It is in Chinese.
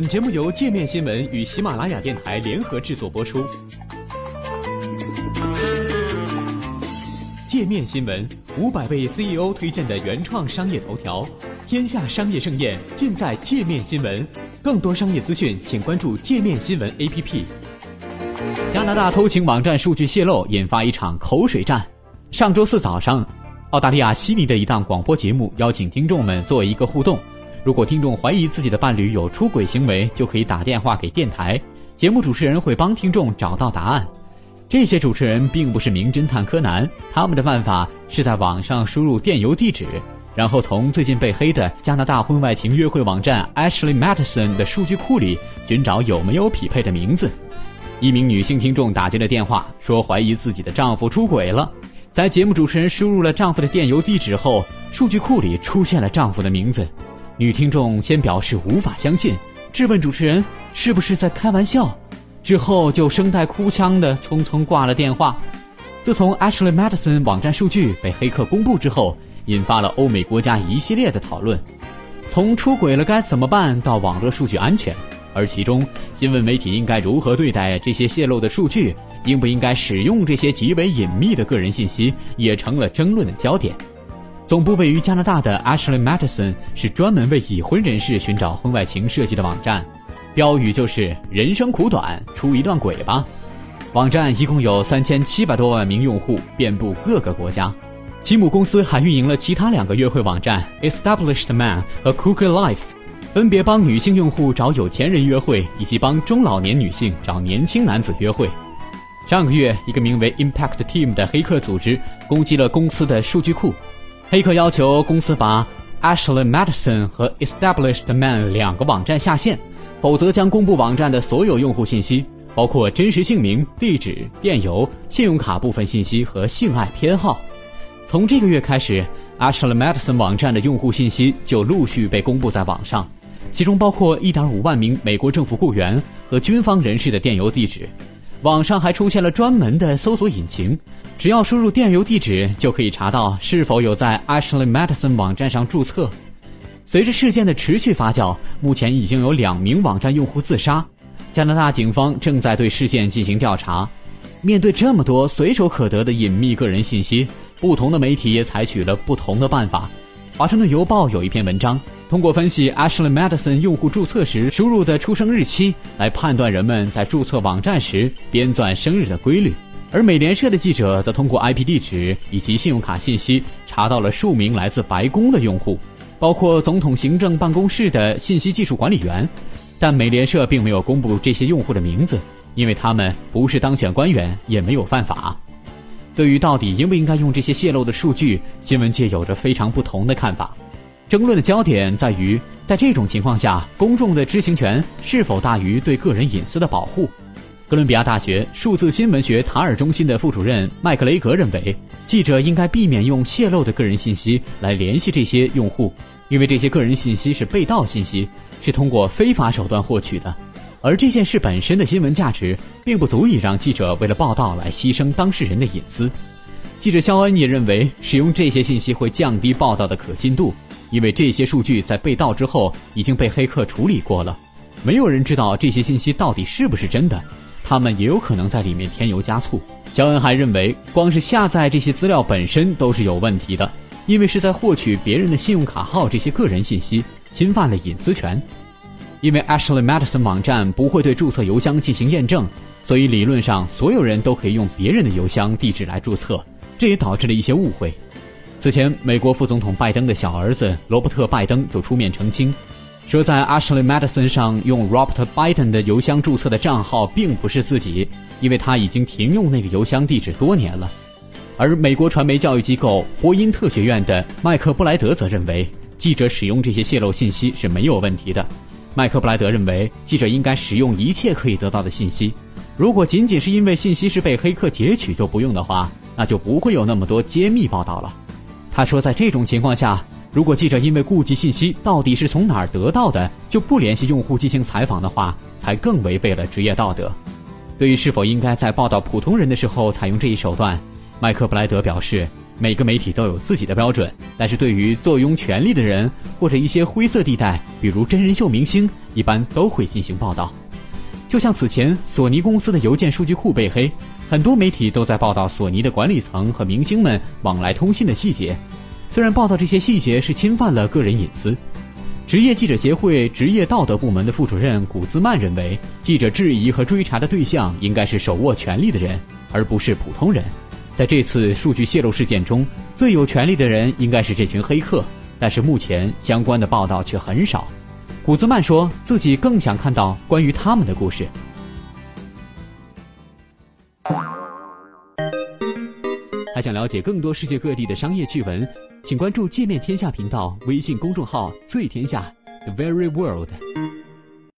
本节目由界面新闻与喜马拉雅电台联合制作播出。界面新闻五百位 CEO 推荐的原创商业头条，天下商业盛宴尽在界面新闻。更多商业资讯，请关注界面新闻 APP。加拿大偷情网站数据泄露，引发一场口水战。上周四早上，澳大利亚悉尼的一档广播节目邀请听众们做一个互动。如果听众怀疑自己的伴侣有出轨行为，就可以打电话给电台，节目主持人会帮听众找到答案。这些主持人并不是名侦探柯南，他们的办法是在网上输入电邮地址，然后从最近被黑的加拿大婚外情约会网站 Ashley Madison 的数据库里寻找有没有匹配的名字。一名女性听众打进了电话，说怀疑自己的丈夫出轨了。在节目主持人输入了丈夫的电邮地址后，数据库里出现了丈夫的名字。女听众先表示无法相信，质问主持人是不是在开玩笑，之后就声带哭腔的匆匆挂了电话。自从 Ashley Madison 网站数据被黑客公布之后，引发了欧美国家一系列的讨论，从出轨了该怎么办到网络数据安全，而其中新闻媒体应该如何对待这些泄露的数据，应不应该使用这些极为隐秘的个人信息，也成了争论的焦点。总部位于加拿大的 Ashley Madison 是专门为已婚人士寻找婚外情设计的网站，标语就是“人生苦短，出一段轨吧”。网站一共有三千七百多万名用户，遍布各个国家。其母公司还运营了其他两个约会网站 Established Man 和 Cooker Life，分别帮女性用户找有钱人约会，以及帮中老年女性找年轻男子约会。上个月，一个名为 Impact Team 的黑客组织攻击了公司的数据库。黑客要求公司把 Ashley Madison 和 Established Man 两个网站下线，否则将公布网站的所有用户信息，包括真实姓名、地址、电邮、信用卡部分信息和性爱偏好。从这个月开始，Ashley Madison 网站的用户信息就陆续被公布在网上，其中包括1.5万名美国政府雇员和军方人士的电邮地址。网上还出现了专门的搜索引擎，只要输入电邮地址，就可以查到是否有在 Ashley Madison 网站上注册。随着事件的持续发酵，目前已经有两名网站用户自杀。加拿大警方正在对事件进行调查。面对这么多随手可得的隐秘个人信息，不同的媒体也采取了不同的办法。华盛顿邮报有一篇文章。通过分析 Ashley Madison 用户注册时输入的出生日期，来判断人们在注册网站时编纂生日的规律。而美联社的记者则通过 IP 地址以及信用卡信息，查到了数名来自白宫的用户，包括总统行政办公室的信息技术管理员。但美联社并没有公布这些用户的名字，因为他们不是当选官员，也没有犯法。对于到底应不应该用这些泄露的数据，新闻界有着非常不同的看法。争论的焦点在于，在这种情况下，公众的知情权是否大于对个人隐私的保护？哥伦比亚大学数字新闻学塔尔中心的副主任麦克雷格认为，记者应该避免用泄露的个人信息来联系这些用户，因为这些个人信息是被盗信息，是通过非法手段获取的，而这件事本身的新闻价值并不足以让记者为了报道来牺牲当事人的隐私。记者肖恩也认为，使用这些信息会降低报道的可信度。因为这些数据在被盗之后已经被黑客处理过了，没有人知道这些信息到底是不是真的，他们也有可能在里面添油加醋。肖恩还认为，光是下载这些资料本身都是有问题的，因为是在获取别人的信用卡号这些个人信息，侵犯了隐私权。因为 Ashley Madison 网站不会对注册邮箱进行验证，所以理论上所有人都可以用别人的邮箱地址来注册，这也导致了一些误会。此前，美国副总统拜登的小儿子罗伯特·拜登就出面澄清，说在 Ashley Madison 上用 Robert Biden 的邮箱注册的账号并不是自己，因为他已经停用那个邮箱地址多年了。而美国传媒教育机构波因特学院的麦克布莱德则认为，记者使用这些泄露信息是没有问题的。麦克布莱德认为，记者应该使用一切可以得到的信息，如果仅仅是因为信息是被黑客截取就不用的话，那就不会有那么多揭秘报道了。他说，在这种情况下，如果记者因为顾及信息到底是从哪儿得到的，就不联系用户进行采访的话，才更违背了职业道德。对于是否应该在报道普通人的时候采用这一手段，麦克布莱德表示，每个媒体都有自己的标准，但是对于坐拥权力的人或者一些灰色地带，比如真人秀明星，一般都会进行报道。就像此前索尼公司的邮件数据库被黑，很多媒体都在报道索尼的管理层和明星们往来通信的细节。虽然报道这些细节是侵犯了个人隐私，职业记者协会职业道德部门的副主任古兹曼认为，记者质疑和追查的对象应该是手握权力的人，而不是普通人。在这次数据泄露事件中，最有权力的人应该是这群黑客，但是目前相关的报道却很少。古兹曼说自己更想看到关于他们的故事。还想了解更多世界各地的商业趣闻，请关注“界面天下”频道微信公众号“最天下 The Very World”。